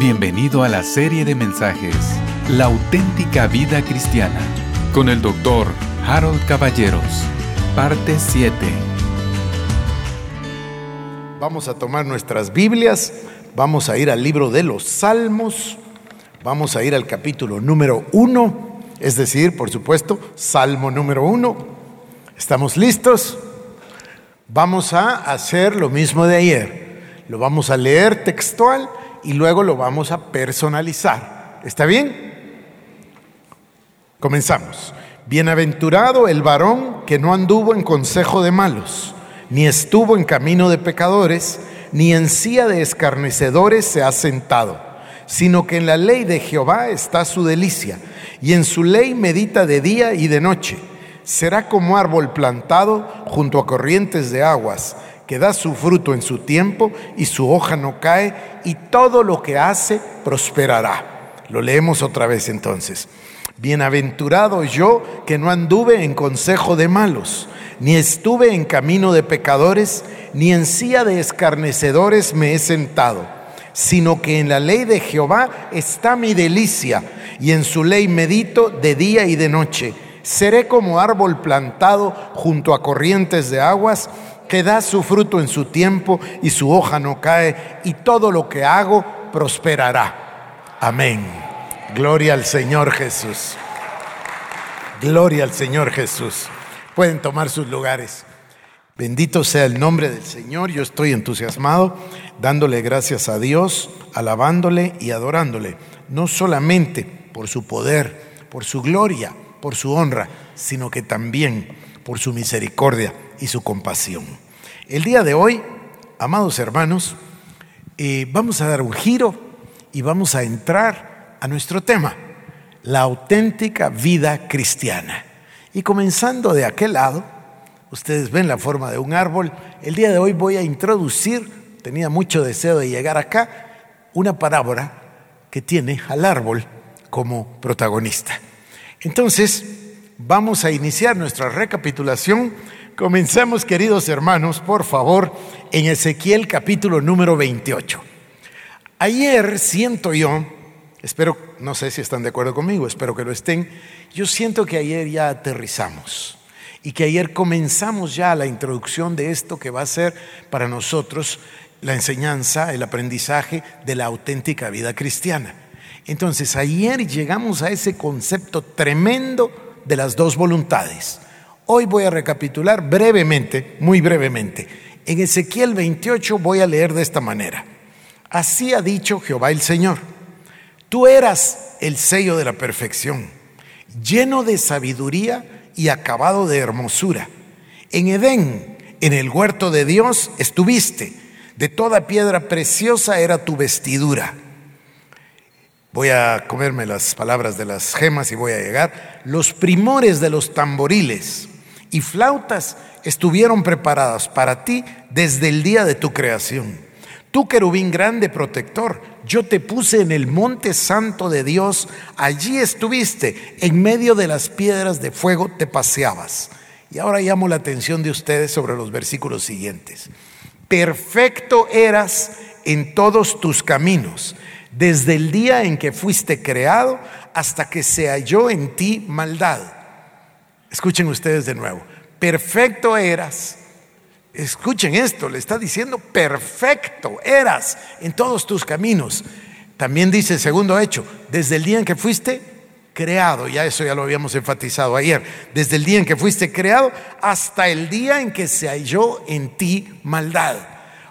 Bienvenido a la serie de mensajes La auténtica vida cristiana con el doctor Harold Caballeros, parte 7. Vamos a tomar nuestras Biblias, vamos a ir al libro de los Salmos, vamos a ir al capítulo número 1, es decir, por supuesto, Salmo número 1. ¿Estamos listos? Vamos a hacer lo mismo de ayer. Lo vamos a leer textual y luego lo vamos a personalizar. ¿Está bien? Comenzamos. Bienaventurado el varón que no anduvo en consejo de malos, ni estuvo en camino de pecadores, ni en silla de escarnecedores se ha sentado, sino que en la ley de Jehová está su delicia, y en su ley medita de día y de noche. Será como árbol plantado junto a corrientes de aguas, que da su fruto en su tiempo y su hoja no cae, y todo lo que hace prosperará. Lo leemos otra vez entonces. Bienaventurado yo que no anduve en consejo de malos, ni estuve en camino de pecadores, ni en silla de escarnecedores me he sentado, sino que en la ley de Jehová está mi delicia, y en su ley medito de día y de noche. Seré como árbol plantado junto a corrientes de aguas, que da su fruto en su tiempo y su hoja no cae, y todo lo que hago prosperará. Amén. Gloria al Señor Jesús. Gloria al Señor Jesús. Pueden tomar sus lugares. Bendito sea el nombre del Señor. Yo estoy entusiasmado dándole gracias a Dios, alabándole y adorándole, no solamente por su poder, por su gloria, por su honra, sino que también por su misericordia y su compasión. El día de hoy, amados hermanos, eh, vamos a dar un giro y vamos a entrar a nuestro tema, la auténtica vida cristiana. Y comenzando de aquel lado, ustedes ven la forma de un árbol, el día de hoy voy a introducir, tenía mucho deseo de llegar acá, una parábola que tiene al árbol como protagonista. Entonces, vamos a iniciar nuestra recapitulación Comencemos, queridos hermanos, por favor, en Ezequiel capítulo número 28. Ayer siento yo, espero, no sé si están de acuerdo conmigo, espero que lo estén, yo siento que ayer ya aterrizamos y que ayer comenzamos ya la introducción de esto que va a ser para nosotros la enseñanza, el aprendizaje de la auténtica vida cristiana. Entonces, ayer llegamos a ese concepto tremendo de las dos voluntades Hoy voy a recapitular brevemente, muy brevemente. En Ezequiel 28 voy a leer de esta manera. Así ha dicho Jehová el Señor. Tú eras el sello de la perfección, lleno de sabiduría y acabado de hermosura. En Edén, en el huerto de Dios, estuviste. De toda piedra preciosa era tu vestidura. Voy a comerme las palabras de las gemas y voy a llegar. Los primores de los tamboriles y flautas estuvieron preparadas para ti desde el día de tu creación. Tú, querubín grande protector, yo te puse en el monte santo de Dios, allí estuviste, en medio de las piedras de fuego te paseabas. Y ahora llamo la atención de ustedes sobre los versículos siguientes. Perfecto eras en todos tus caminos, desde el día en que fuiste creado hasta que se halló en ti maldad Escuchen ustedes de nuevo. Perfecto eras. Escuchen esto, le está diciendo perfecto eras en todos tus caminos. También dice segundo hecho, desde el día en que fuiste creado, ya eso ya lo habíamos enfatizado ayer, desde el día en que fuiste creado hasta el día en que se halló en ti maldad.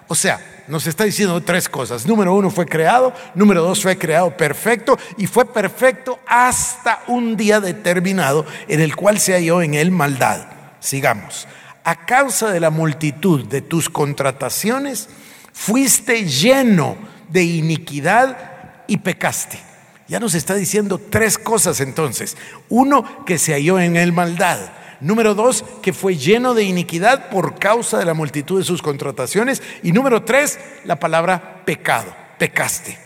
O sea, nos está diciendo tres cosas. Número uno fue creado, número dos fue creado perfecto y fue perfecto hasta un día determinado en el cual se halló en él maldad. Sigamos. A causa de la multitud de tus contrataciones, fuiste lleno de iniquidad y pecaste. Ya nos está diciendo tres cosas entonces. Uno, que se halló en él maldad. Número dos, que fue lleno de iniquidad por causa de la multitud de sus contrataciones. Y número tres, la palabra pecado, pecaste.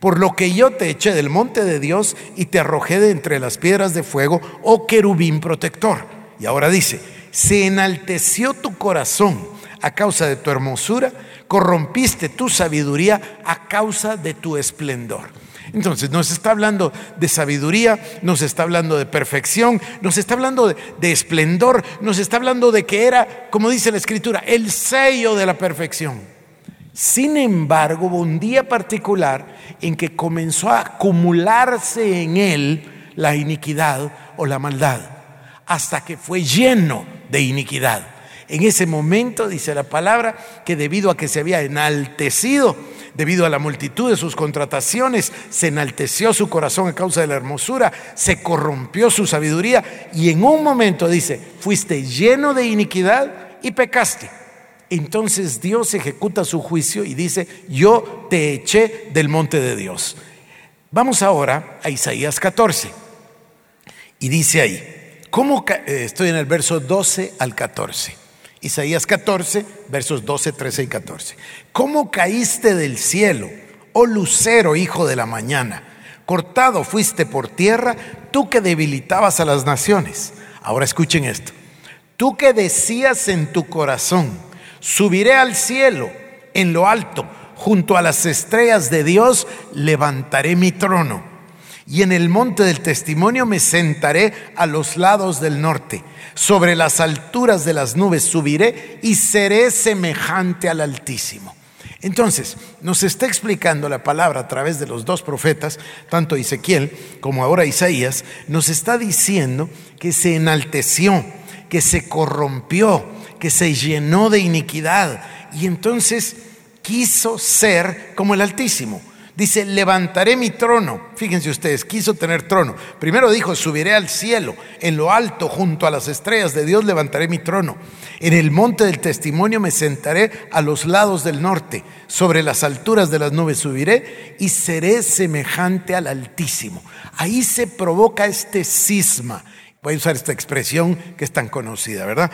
Por lo que yo te eché del monte de Dios y te arrojé de entre las piedras de fuego, oh querubín protector. Y ahora dice, se enalteció tu corazón a causa de tu hermosura, corrompiste tu sabiduría a causa de tu esplendor. Entonces nos está hablando de sabiduría, nos está hablando de perfección, nos está hablando de, esplendor, nos está hablando de que era, como dice la escritura, el sello de la perfección. Sin embargo, hubo un día particular en que comenzó a acumularse en él la iniquidad o la maldad, hasta que fue lleno de iniquidad. En ese momento, dice la palabra, que debido a que se había enaltecido, debido a la multitud de sus contrataciones, se enalteció su corazón a causa de la hermosura, se corrompió su sabiduría y en un momento dice, fuiste lleno de iniquidad y pecaste. Entonces Dios ejecuta su juicio y dice, yo te eché del monte de Dios. Vamos ahora a Isaías 14. Y dice ahí, ¿cómo eh, estoy en el verso 12 al 14? Isaías 14, versos 12, 13 y 14. ¿Cómo caíste del cielo, oh lucero, hijo de la mañana? Cortado fuiste por tierra, tú que debilitabas a las naciones. Ahora escuchen esto. Tú que decías en tu corazón, subiré al cielo, en lo alto, junto a las estrellas de Dios, levantaré mi trono y en el monte del testimonio me sentaré a los lados del norte. Sobre las alturas de las nubes subiré y seré semejante al Altísimo. Entonces, nos está explicando la palabra a través de los dos profetas, tanto Ezequiel como ahora Isaías, nos está diciendo que se enalteció, que se corrompió, que se llenó de iniquidad y entonces quiso ser como el Altísimo. Dice, levantaré mi trono. Fíjense ustedes, quiso tener trono. Primero dijo, subiré al cielo, en lo alto, junto a las estrellas de Dios, levantaré mi trono. En el monte del testimonio me sentaré a los lados del norte, sobre las alturas de las nubes subiré y seré semejante al Altísimo. Ahí se provoca este cisma. Voy a usar esta expresión que es tan conocida, ¿verdad?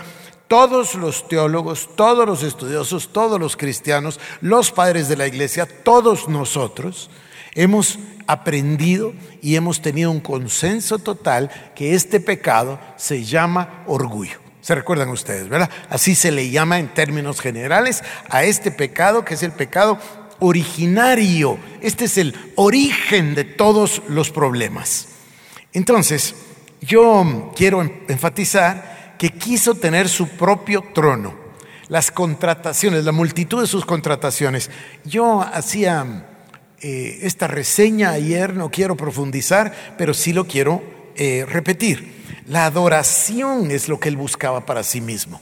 Todos los teólogos, todos los estudiosos, todos los cristianos, los padres de la iglesia, todos nosotros hemos aprendido y hemos tenido un consenso total que este pecado se llama orgullo. ¿Se recuerdan ustedes, verdad? Así se le llama en términos generales a este pecado que es el pecado originario. Este es el origen de todos los problemas. Entonces, yo quiero enfatizar que quiso tener su propio trono. Las contrataciones, la multitud de sus contrataciones. Yo hacía eh, esta reseña ayer, no quiero profundizar, pero sí lo quiero eh, repetir. La adoración es lo que él buscaba para sí mismo.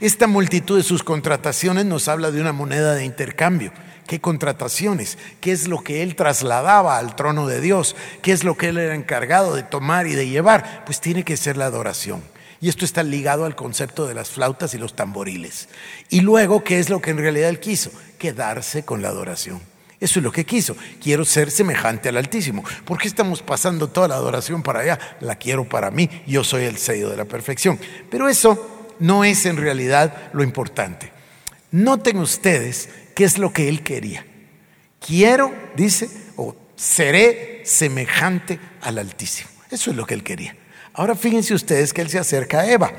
Esta multitud de sus contrataciones nos habla de una moneda de intercambio. ¿Qué contrataciones? ¿Qué es lo que él trasladaba al trono de Dios? ¿Qué es lo que él era encargado de tomar y de llevar? Pues tiene que ser la adoración. Y esto está ligado al concepto de las flautas y los tamboriles. Y luego, ¿qué es lo que en realidad él quiso? Quedarse con la adoración. Eso es lo que quiso. Quiero ser semejante al Altísimo. ¿Por qué estamos pasando toda la adoración para allá? La quiero para mí. Yo soy el sello de la perfección. Pero eso no es en realidad lo importante. Noten ustedes qué es lo que él quería. Quiero, dice, o seré semejante al Altísimo. Eso es lo que él quería. Ahora fíjense ustedes que él se acerca a Eva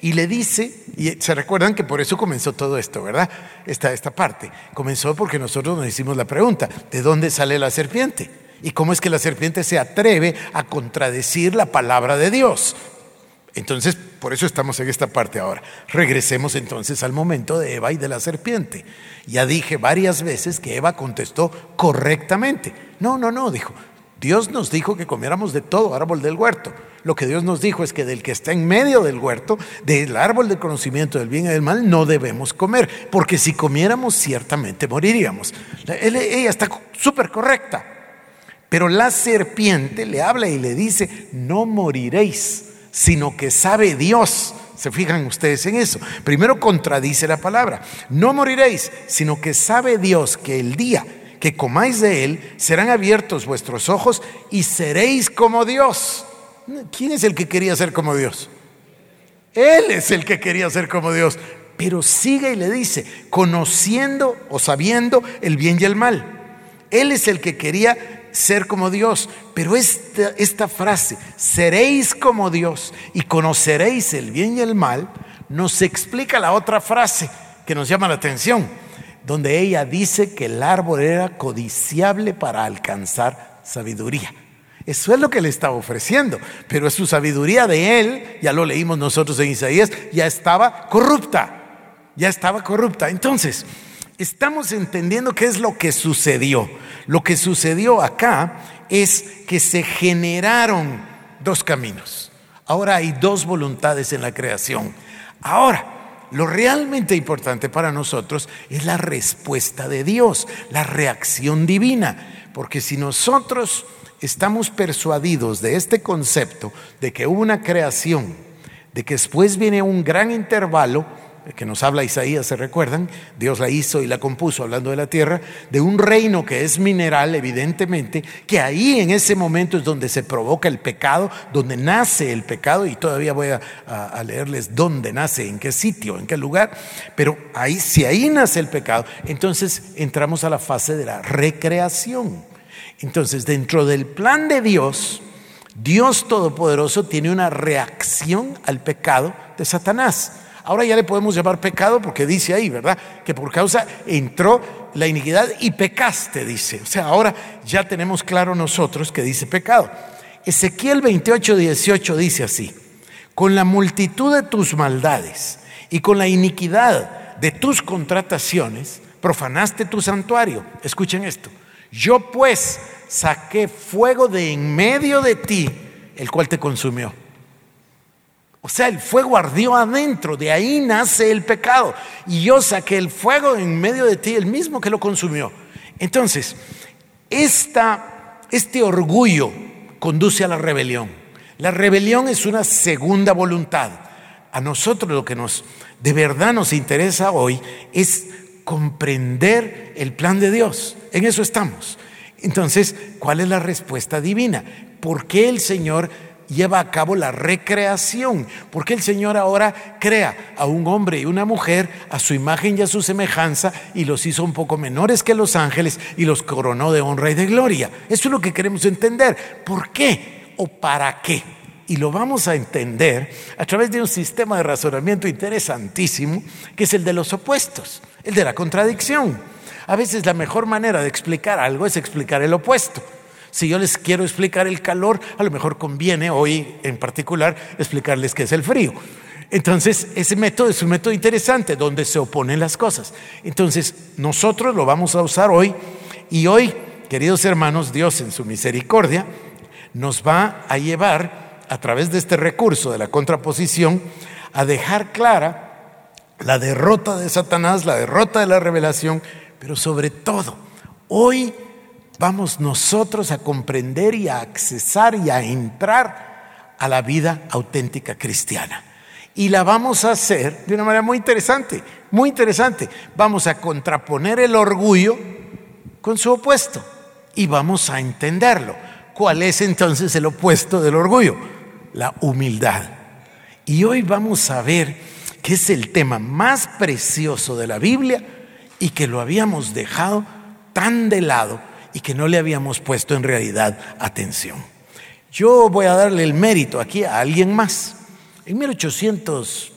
y le dice, y se recuerdan que por eso comenzó todo esto, ¿verdad? Esta, esta parte. Comenzó porque nosotros nos hicimos la pregunta, ¿de dónde sale la serpiente? ¿Y cómo es que la serpiente se atreve a contradecir la palabra de Dios? Entonces, por eso estamos en esta parte ahora. Regresemos entonces al momento de Eva y de la serpiente. Ya dije varias veces que Eva contestó correctamente. No, no, no, dijo. Dios nos dijo que comiéramos de todo árbol del huerto. Lo que Dios nos dijo es que del que está en medio del huerto, del árbol del conocimiento del bien y del mal, no debemos comer, porque si comiéramos ciertamente moriríamos. Ella está súper correcta, pero la serpiente le habla y le dice, no moriréis, sino que sabe Dios. Se fijan ustedes en eso. Primero contradice la palabra, no moriréis, sino que sabe Dios que el día que comáis de él, serán abiertos vuestros ojos y seréis como Dios. ¿Quién es el que quería ser como Dios? Él es el que quería ser como Dios. Pero sigue y le dice, conociendo o sabiendo el bien y el mal. Él es el que quería ser como Dios. Pero esta, esta frase, seréis como Dios y conoceréis el bien y el mal, nos explica la otra frase, que nos llama la atención, donde ella dice que el árbol era codiciable para alcanzar sabiduría. Eso es lo que le estaba ofreciendo, pero su sabiduría de él, ya lo leímos nosotros en Isaías, ya estaba corrupta, ya estaba corrupta. Entonces, estamos entendiendo qué es lo que sucedió. Lo que sucedió acá es que se generaron dos caminos. Ahora hay dos voluntades en la creación. Ahora, lo realmente importante para nosotros es la respuesta de Dios, la reacción divina. Porque si nosotros estamos persuadidos de este concepto, de que hubo una creación, de que después viene un gran intervalo, que nos habla Isaías, ¿se recuerdan? Dios la hizo y la compuso, hablando de la tierra, de un reino que es mineral, evidentemente, que ahí en ese momento es donde se provoca el pecado, donde nace el pecado, y todavía voy a, leerles dónde nace, en qué sitio, en qué lugar, pero ahí, si ahí nace el pecado, entonces entramos a la fase de la recreación. Entonces, dentro del plan de Dios, Dios Todopoderoso tiene una reacción al pecado de Satanás. Ahora ya le podemos llamar pecado porque dice ahí, ¿verdad? Que por causa entró la iniquidad y pecaste, dice. O sea, ahora ya tenemos claro nosotros que dice pecado. Ezequiel 28, 18 dice así, con la multitud de tus maldades y con la iniquidad de tus contrataciones, profanaste tu santuario. Escuchen esto. Yo pues saqué fuego de en medio de ti, el cual te consumió. O sea, el fuego ardió adentro, de ahí nace el pecado. Y yo saqué el fuego en medio de ti, el mismo que lo consumió. Entonces, esta, este orgullo conduce a la rebelión. La rebelión es una segunda voluntad. A nosotros lo que nos de verdad nos interesa hoy es comprender el plan de Dios. En eso estamos. Entonces, ¿cuál es la respuesta divina? ¿Por qué el Señor lleva a cabo la recreación, porque el Señor ahora crea a un hombre y una mujer a su imagen y a su semejanza y los hizo un poco menores que los ángeles y los coronó de honra y de gloria. Eso es lo que queremos entender. ¿Por qué o para qué? Y lo vamos a entender a través de un sistema de razonamiento interesantísimo, que es el de los opuestos, el de la contradicción. A veces la mejor manera de explicar algo es explicar el opuesto. Si yo les quiero explicar el calor, a lo mejor conviene hoy en particular explicarles qué es el frío. Entonces, ese método es un método interesante donde se oponen las cosas. Entonces, nosotros lo vamos a usar hoy y hoy, queridos hermanos, Dios en su misericordia nos va a llevar a través de este recurso de la contraposición a dejar clara la derrota de Satanás, la derrota de la revelación, pero sobre todo, hoy vamos nosotros a comprender y a accesar y a entrar a la vida auténtica cristiana. Y la vamos a hacer de una manera muy interesante, muy interesante. Vamos a contraponer el orgullo con su opuesto y vamos a entenderlo. ¿Cuál es entonces el opuesto del orgullo? La humildad. Y hoy vamos a ver que es el tema más precioso de la Biblia y que lo habíamos dejado tan de lado y que no le habíamos puesto en realidad atención. Yo voy a darle el mérito aquí a alguien más. En 1800,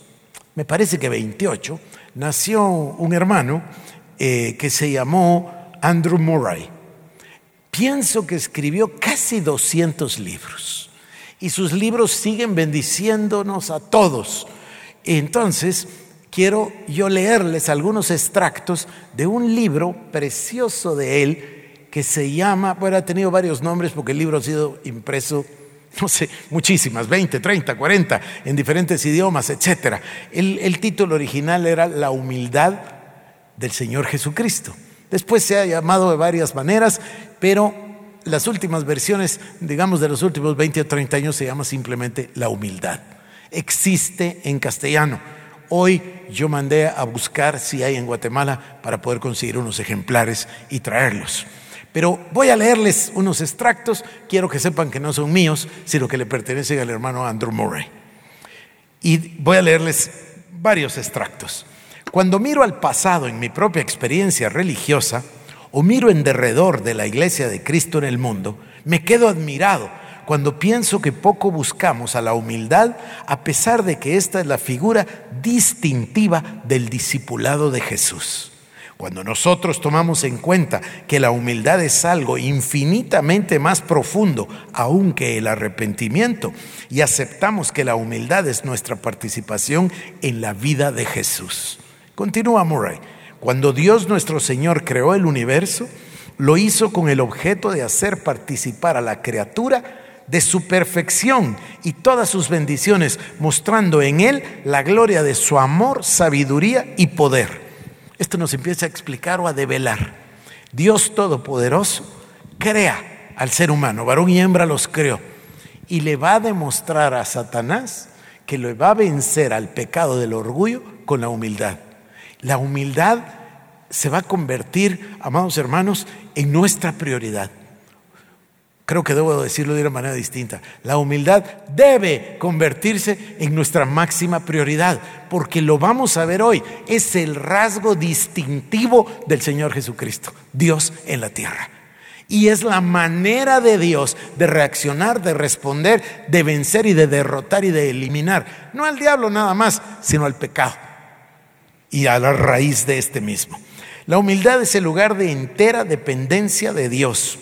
me parece que 28, nació un hermano eh, que se llamó Andrew Murray. Pienso que escribió casi 200 libros y sus libros siguen bendiciéndonos a todos. Entonces, quiero yo leerles algunos extractos de un libro precioso de él que se llama, bueno, ha tenido varios nombres porque el libro ha sido impreso, no sé, muchísimas, 20, 30, 40, en diferentes idiomas, etc. El, el título original era La humildad del Señor Jesucristo. Después se ha llamado de varias maneras, pero las últimas versiones, digamos de los últimos 20 o 30 años, se llama simplemente La humildad. Existe en castellano. Hoy yo mandé a buscar si hay en Guatemala para poder conseguir unos ejemplares y traerlos. Pero voy a leerles unos extractos, quiero que sepan que no son míos, sino que le pertenecen al hermano Andrew Murray. Y voy a leerles varios extractos. Cuando miro al pasado en mi propia experiencia religiosa, o miro en derredor de la iglesia de Cristo en el mundo, me quedo admirado cuando pienso que poco buscamos a la humildad, a pesar de que esta es la figura distintiva del discipulado de Jesús. Cuando nosotros tomamos en cuenta que la humildad es algo infinitamente más profundo aún que el arrepentimiento y aceptamos que la humildad es nuestra participación en la vida de Jesús. Continúa Murray. Cuando Dios nuestro Señor creó el universo, lo hizo con el objeto de hacer participar a la criatura de su perfección y todas sus bendiciones, mostrando en él la gloria de su amor, sabiduría y poder. Esto nos empieza a explicar o a develar. Dios Todopoderoso crea al ser humano, varón y hembra los creó, y le va a demostrar a Satanás que le va a vencer al pecado del orgullo con la humildad. La humildad se va a convertir, amados hermanos, en nuestra prioridad. Creo que debo decirlo de una manera distinta. La humildad debe convertirse en nuestra máxima prioridad, porque lo vamos a ver hoy. Es el rasgo distintivo del Señor Jesucristo, Dios en la tierra. Y es la manera de Dios de reaccionar, de responder, de vencer y de derrotar y de eliminar, no al diablo nada más, sino al pecado y a la raíz de este mismo. La humildad es el lugar de entera dependencia de Dios.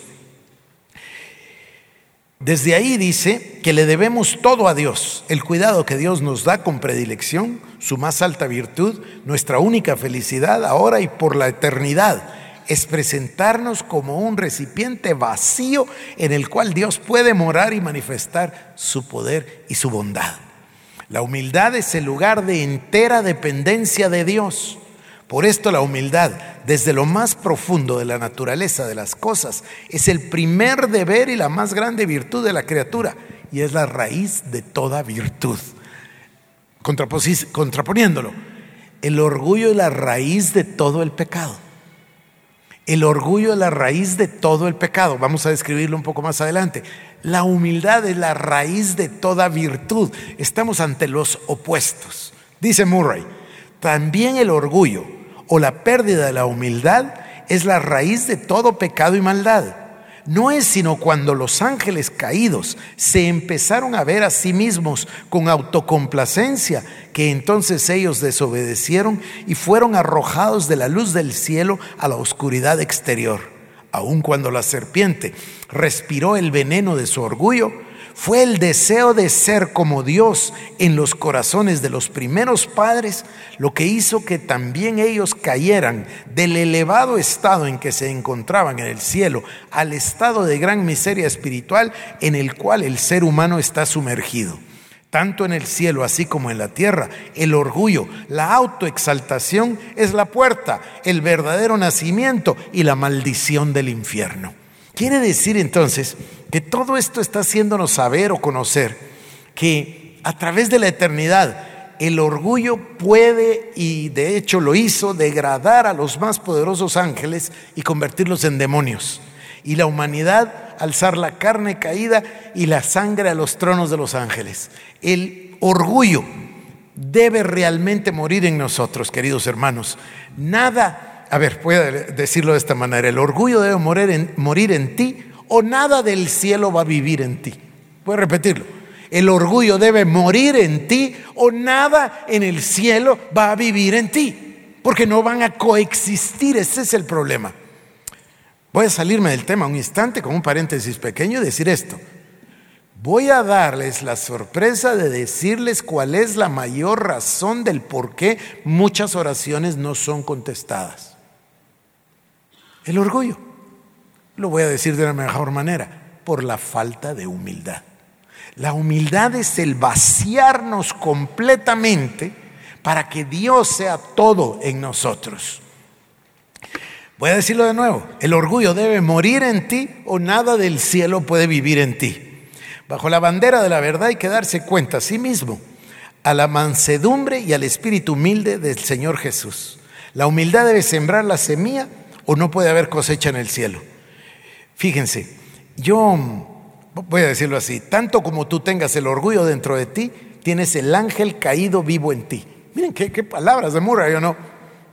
Desde ahí dice que le debemos todo a Dios, el cuidado que Dios nos da con predilección, su más alta virtud, nuestra única felicidad ahora y por la eternidad, es presentarnos como un recipiente vacío en el cual Dios puede morar y manifestar su poder y su bondad. La humildad es el lugar de entera dependencia de Dios. Por esto la humildad, desde lo más profundo de la naturaleza de las cosas, es el primer deber y la más grande virtud de la criatura y es la raíz de toda virtud. Contraponiéndolo, el orgullo es la raíz de todo el pecado. El orgullo es la raíz de todo el pecado. Vamos a describirlo un poco más adelante. La humildad es la raíz de toda virtud. Estamos ante los opuestos. Dice Murray, también el orgullo o la pérdida de la humildad es la raíz de todo pecado y maldad. No es sino cuando los ángeles caídos se empezaron a ver a sí mismos con autocomplacencia que entonces ellos desobedecieron y fueron arrojados de la luz del cielo a la oscuridad exterior. Aun cuando la serpiente respiró el veneno de su orgullo, fue el deseo de ser como Dios en los corazones de los primeros padres lo que hizo que también ellos cayeran del elevado estado en que se encontraban en el cielo al estado de gran miseria espiritual en el cual el ser humano está sumergido. Tanto en el cielo así como en la tierra, el orgullo, la autoexaltación es la puerta, el verdadero nacimiento y la maldición del infierno. Quiere decir entonces que todo esto está haciéndonos saber o conocer que a través de la eternidad el orgullo puede, y de hecho lo hizo, degradar a los más poderosos ángeles y convertirlos en demonios. Y la humanidad alzar la carne caída y la sangre a los tronos de los ángeles. El orgullo debe realmente morir en nosotros, queridos hermanos. Nada a ver, voy a decirlo de esta manera, el orgullo debe morir en, morir en ti o nada del cielo va a vivir en ti. Voy a repetirlo. El orgullo debe morir en ti o nada en el cielo va a vivir en ti, porque no van a coexistir, ese es el problema. Voy a salirme del tema un instante con un paréntesis pequeño y decir esto. Voy a darles la sorpresa de decirles cuál es la mayor razón del por qué muchas oraciones no son contestadas. El orgullo. Lo voy a decir de la mejor manera, por la falta de humildad. La humildad es el vaciarnos completamente para que Dios sea todo en nosotros. Voy a decirlo de nuevo, el orgullo debe morir en ti o nada del cielo puede vivir en ti. Bajo la bandera de la verdad hay que darse cuenta a sí mismo, a la mansedumbre y al espíritu humilde del Señor Jesús. La humildad debe sembrar la semilla o no puede haber cosecha en el cielo. Fíjense, yo voy a decirlo así, tanto como tú tengas el orgullo dentro de ti, tienes el ángel caído vivo en ti. Miren qué, palabras de Murray, ¿o no?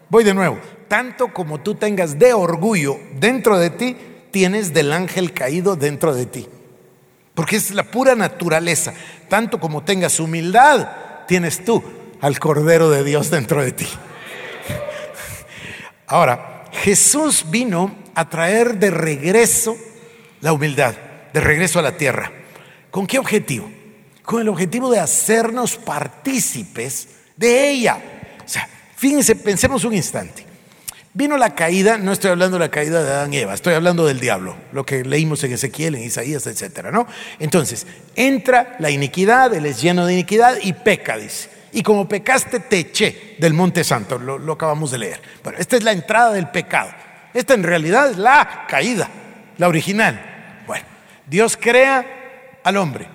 Voy de nuevo, tanto como tú tengas de orgullo dentro de ti, tienes del ángel caído dentro de ti. porque es la pura naturaleza. Tanto como tengas humildad, tienes tú al Cordero de Dios dentro de ti. Ahora, Jesús vino a traer de regreso la humildad, de regreso a la tierra. ¿Con qué objetivo? Con el objetivo de hacernos partícipes de ella. O sea, fíjense, pensemos un instante. Vino la caída, no estoy hablando de la caída de Adán y Eva, estoy hablando del diablo, lo que leímos en Ezequiel, en Isaías, etcétera, ¿no? Entonces, entra la iniquidad, él es lleno de iniquidad y peca, dice. Y como pecaste, te eché del monte santo, lo, lo acabamos de leer. Bueno, esta es la entrada del pecado. Esta en realidad es la caída, la original. Bueno, Dios crea al hombre.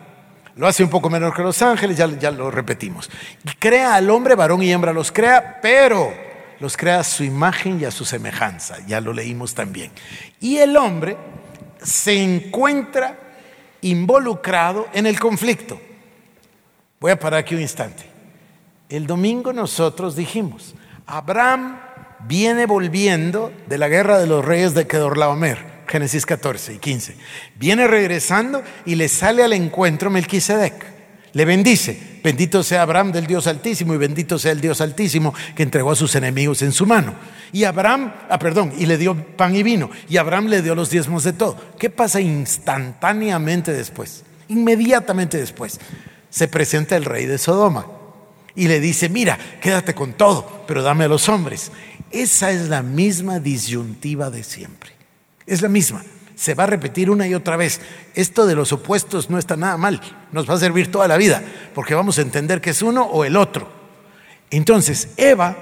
Lo hace un poco menor que los ángeles, ya, ya lo repetimos. Y crea al hombre, varón y hembra los crea, pero los crea a su imagen y a su semejanza, ya lo leímos también. Y el hombre se encuentra involucrado en el conflicto. Voy a parar aquí un instante. El domingo nosotros dijimos, Abraham viene volviendo de la guerra de los reyes de Kedorlaomer, Génesis 14 y 15. Viene regresando y le sale al encuentro Melquisedec. Le bendice. Bendito sea Abraham del Dios Altísimo y bendito sea el Dios Altísimo que entregó a sus enemigos en su mano. Y Abraham, ah, perdón, y le dio pan y vino. Y Abraham le dio los diezmos de todo. ¿Qué pasa instantáneamente después? Inmediatamente después. Se presenta el rey de Sodoma y le dice, mira, quédate con todo, pero dame a los hombres. Esa es la misma disyuntiva de siempre. Es la misma se va a repetir una y otra vez. Esto de los opuestos no está nada mal, nos va a servir toda la vida, porque vamos a entender que es uno o el otro. Entonces, Eva,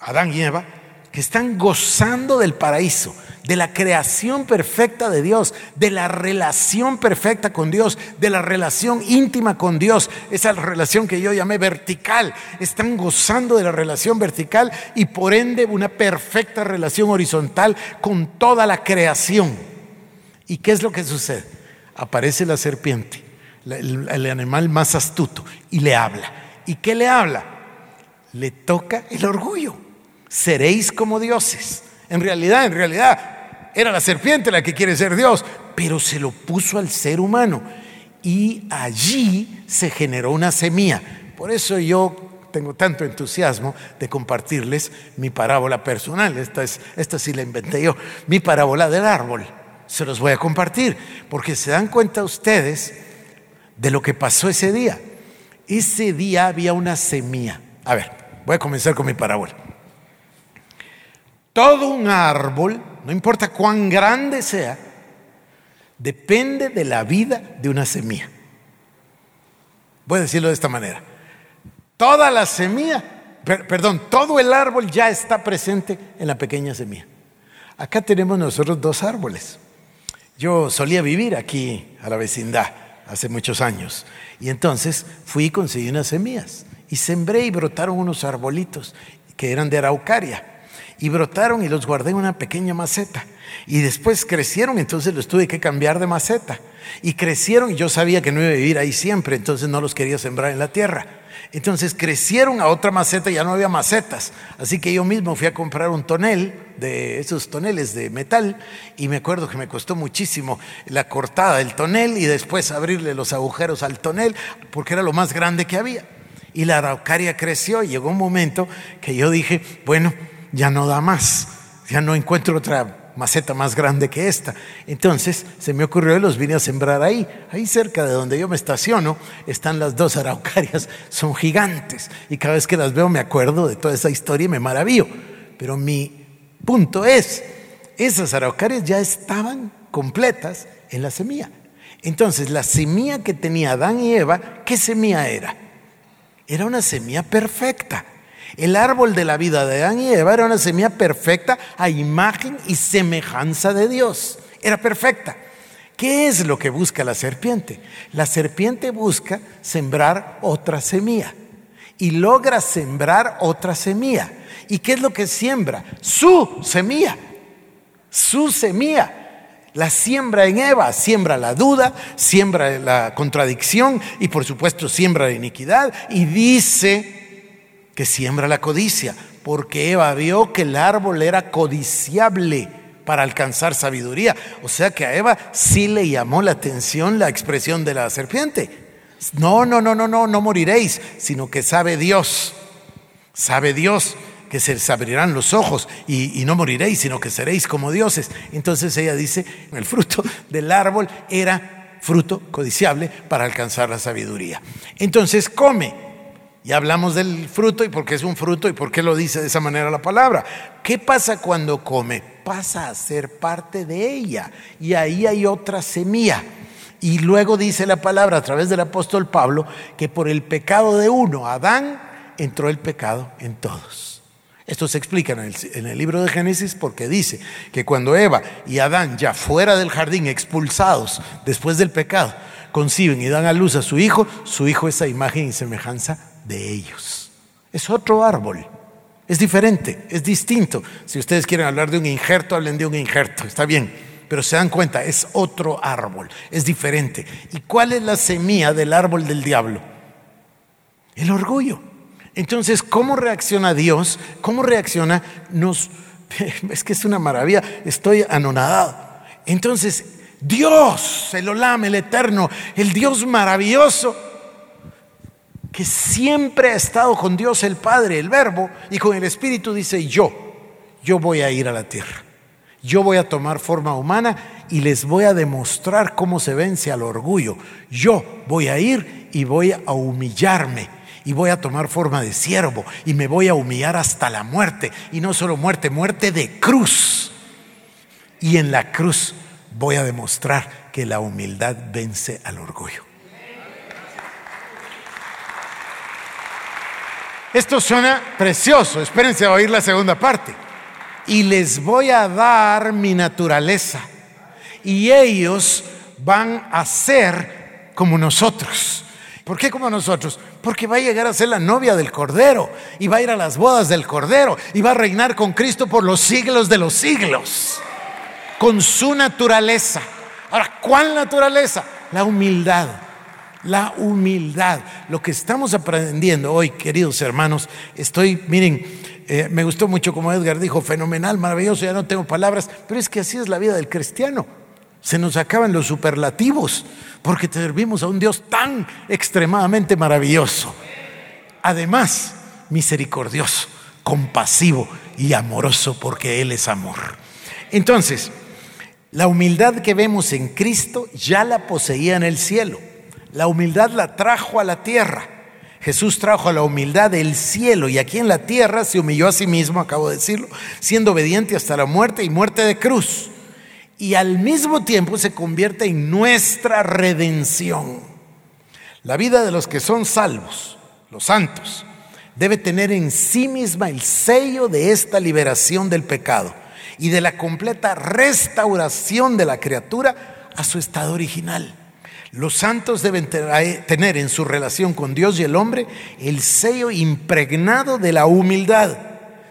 Adán y Eva, que están gozando del paraíso, de la creación perfecta de Dios, de la relación perfecta con Dios, de la relación íntima con Dios, esa relación que yo llamé vertical. Están gozando de la relación vertical y por ende una perfecta relación horizontal con toda la creación. ¿Y qué es lo que sucede? Aparece la serpiente, el, animal más astuto, y le habla. ¿Y qué le habla? Le toca el orgullo. Seréis como dioses. En realidad, en realidad, era la serpiente la que quiere ser Dios, pero se lo puso al ser humano. Y allí se generó una semilla. Por eso yo tengo tanto entusiasmo de compartirles mi parábola personal. Esta, es, esta sí la inventé yo. Mi parábola del árbol. Se los voy a compartir, porque se dan cuenta ustedes de lo que pasó ese día. Ese día había una semilla. A ver, voy a comenzar con mi parábola. Todo un árbol no importa cuán grande sea, depende de la vida de una semilla. Voy a decirlo de esta manera. Toda la semilla, perdón, todo el árbol ya está presente en la pequeña semilla. Acá tenemos nosotros dos árboles. Yo solía vivir aquí a la vecindad hace muchos años y entonces fui y conseguí unas semillas y sembré y brotaron unos arbolitos que eran de araucaria y brotaron y los guardé en una pequeña maceta. Y después crecieron, entonces los tuve que cambiar de maceta. Y crecieron y yo sabía que no iba a vivir ahí siempre, entonces no los quería sembrar en la tierra. Entonces crecieron a otra maceta, ya no había macetas. Así que yo mismo fui a comprar un tonel de esos toneles de metal y me acuerdo que me costó muchísimo la cortada del tonel y después abrirle los agujeros al tonel porque era lo más grande que había. Y la araucaria creció y llegó un momento que yo dije, bueno, ya no da más, ya no encuentro otra maceta más grande que esta. Entonces se me ocurrió y los vine a sembrar ahí. Ahí cerca de donde yo me estaciono están las dos araucarias, son gigantes. Y cada vez que las veo me acuerdo de toda esa historia y me maravillo. Pero mi punto es, esas araucarias ya estaban completas en la semilla. Entonces la semilla que tenía Adán y Eva, ¿qué semilla era? Era una semilla perfecta. El árbol de la vida de Adán y Eva era una semilla perfecta a imagen y semejanza de Dios. Era perfecta. ¿Qué es lo que busca la serpiente? La serpiente busca sembrar otra semilla y logra sembrar otra semilla. ¿Y qué es lo que siembra? Su semilla. Su semilla. La siembra en Eva, siembra la duda, siembra la contradicción y por supuesto siembra la iniquidad y dice que siembra la codicia, porque Eva vio que el árbol era codiciable para alcanzar sabiduría. O sea que a Eva sí le llamó la atención la expresión de la serpiente. No, no, no, no, no, no moriréis, sino que sabe Dios, sabe Dios que se les abrirán los ojos y, y, no moriréis, sino que seréis como dioses. Entonces ella dice, el fruto del árbol era fruto codiciable para alcanzar la sabiduría. Entonces come. Ya hablamos del fruto y por qué es un fruto y por qué lo dice de esa manera la palabra. ¿Qué pasa cuando come? Pasa a ser parte de ella y ahí hay otra semilla. Y luego dice la palabra a través del apóstol Pablo que por el pecado de uno, Adán, entró el pecado en todos. Esto se explica en el, en el, libro de Génesis porque dice que cuando Eva y Adán, ya fuera del jardín, expulsados después del pecado, conciben y dan a luz a su hijo, su hijo es a imagen y semejanza de ellos. Es otro árbol. Es diferente, es distinto. Si ustedes quieren hablar de un injerto, hablen de un injerto, está bien pero se dan cuenta, es otro árbol, es diferente. ¿Y cuál es la semilla del árbol del diablo? El orgullo. Entonces, ¿cómo reacciona Dios? ¿Cómo reacciona? Nos, es que es una maravilla, estoy anonadado. Entonces, Dios, el Olam, el Eterno, el Dios maravilloso, que siempre ha estado con Dios el Padre, el Verbo, y con el Espíritu dice, yo, yo voy a ir a la tierra yo voy a tomar forma humana y les voy a demostrar cómo se vence al orgullo. Yo voy a ir y voy a humillarme y voy a tomar forma de siervo y me voy a humillar hasta la muerte. Y no solo muerte, muerte de cruz. Y en la cruz voy a demostrar que la humildad vence al orgullo. Esto suena precioso, espérense a oír la segunda parte y les voy a dar mi naturaleza. Y ellos van a ser como nosotros. ¿Por qué como nosotros? Porque va a llegar a ser la novia del Cordero y va a ir a las bodas del Cordero y va a reinar con Cristo por los siglos de los siglos, con su naturaleza. Ahora, ¿cuál naturaleza? La humildad. La humildad. Lo que estamos aprendiendo hoy, queridos hermanos, estoy, miren, eh, me gustó mucho como Edgar dijo, fenomenal, maravilloso, ya no tengo palabras, pero es que así es la vida del cristiano. Se nos acaban los superlativos porque servimos a un Dios tan extremadamente maravilloso. Además, misericordioso, compasivo y amoroso porque Él es amor. Entonces, la humildad que vemos en Cristo ya la poseía en el cielo. La humildad la trajo a la tierra. Jesús trajo a la humildad del cielo y aquí en la tierra se humilló a sí mismo, acabo de decirlo, siendo obediente hasta la muerte y muerte de cruz. Y al mismo tiempo se convierte en nuestra redención. La vida de los que son salvos, los santos, debe tener en sí misma el sello de esta liberación del pecado y de la completa restauración de la criatura a su estado original. Los santos deben tener en su relación con Dios y el hombre el sello impregnado de la humildad.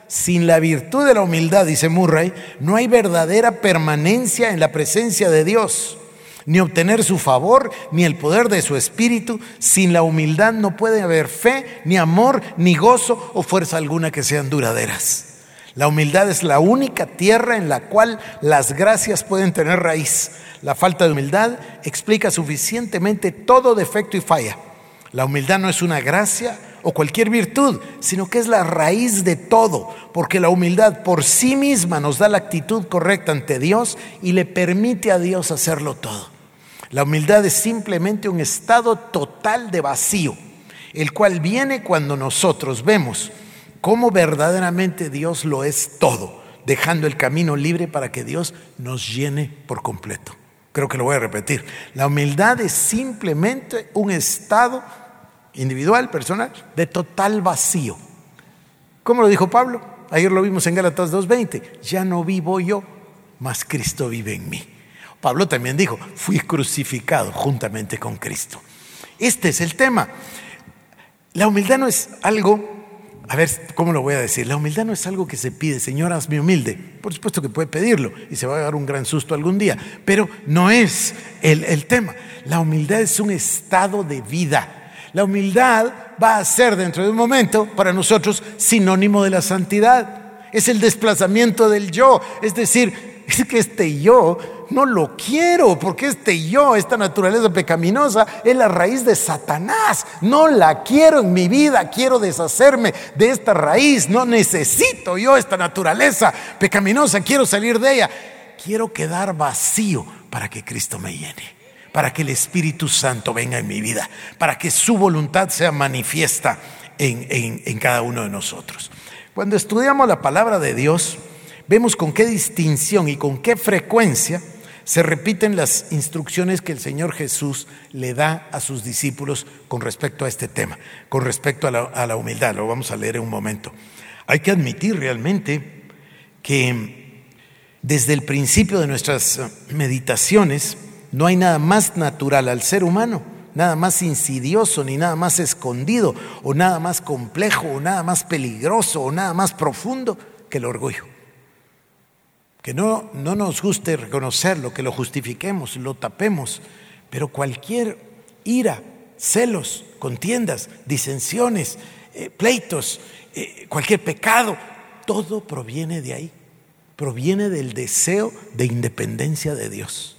Sin la virtud de la humildad, dice Murray, no hay verdadera permanencia en la presencia de Dios, ni obtener su favor, ni el poder de su espíritu. Sin la humildad no puede haber fe, ni amor, ni gozo o fuerza alguna que sean duraderas. La humildad es la única tierra en la cual las gracias pueden tener raíz. La falta de humildad explica suficientemente todo defecto y falla. La humildad no es una gracia o cualquier virtud, sino que es la raíz de todo, porque la humildad por sí misma nos da la actitud correcta ante Dios y le permite a Dios hacerlo todo. La humildad es simplemente un estado total de vacío, el cual viene cuando nosotros vemos cómo verdaderamente Dios lo es todo, dejando el camino libre para que Dios nos llene por completo. Creo que lo voy a repetir. La humildad es simplemente un estado individual, personal, de total vacío. ¿Cómo lo dijo Pablo? Ayer lo vimos en Gálatas 2.20. Ya no vivo yo, mas Cristo vive en mí. Pablo también dijo, fui crucificado juntamente con Cristo. Este es el tema. La humildad no es algo a ver, ¿cómo lo voy a decir? La humildad no es algo que se pide, Señor, hazme humilde. Por supuesto que puede pedirlo y se va a dar un gran susto algún día, pero no es el, el tema. La humildad es un estado de vida. La humildad va a ser dentro de un momento para nosotros sinónimo de la santidad. Es el desplazamiento del yo, es decir, es que este yo no lo quiero, porque este yo, esta naturaleza pecaminosa, es la raíz de Satanás. No la quiero en mi vida, quiero deshacerme de esta raíz. No necesito yo esta naturaleza pecaminosa, quiero salir de ella. Quiero quedar vacío para que Cristo me llene, para que el Espíritu Santo venga en mi vida, para que su voluntad sea manifiesta en, en cada uno de nosotros. Cuando estudiamos la palabra de Dios, vemos con qué distinción y con qué frecuencia se repiten las instrucciones que el Señor Jesús le da a sus discípulos con respecto a este tema, con respecto a la, humildad. Lo vamos a leer en un momento. Hay que admitir realmente que desde el principio de nuestras meditaciones no hay nada más natural al ser humano, nada más insidioso, ni nada más escondido, o nada más complejo, o nada más peligroso, o nada más profundo que el orgullo que no, no nos guste reconocerlo, que lo justifiquemos, lo tapemos, pero cualquier ira, celos, contiendas, disensiones, eh, pleitos, eh, cualquier pecado, todo proviene de ahí, proviene del deseo de independencia de Dios,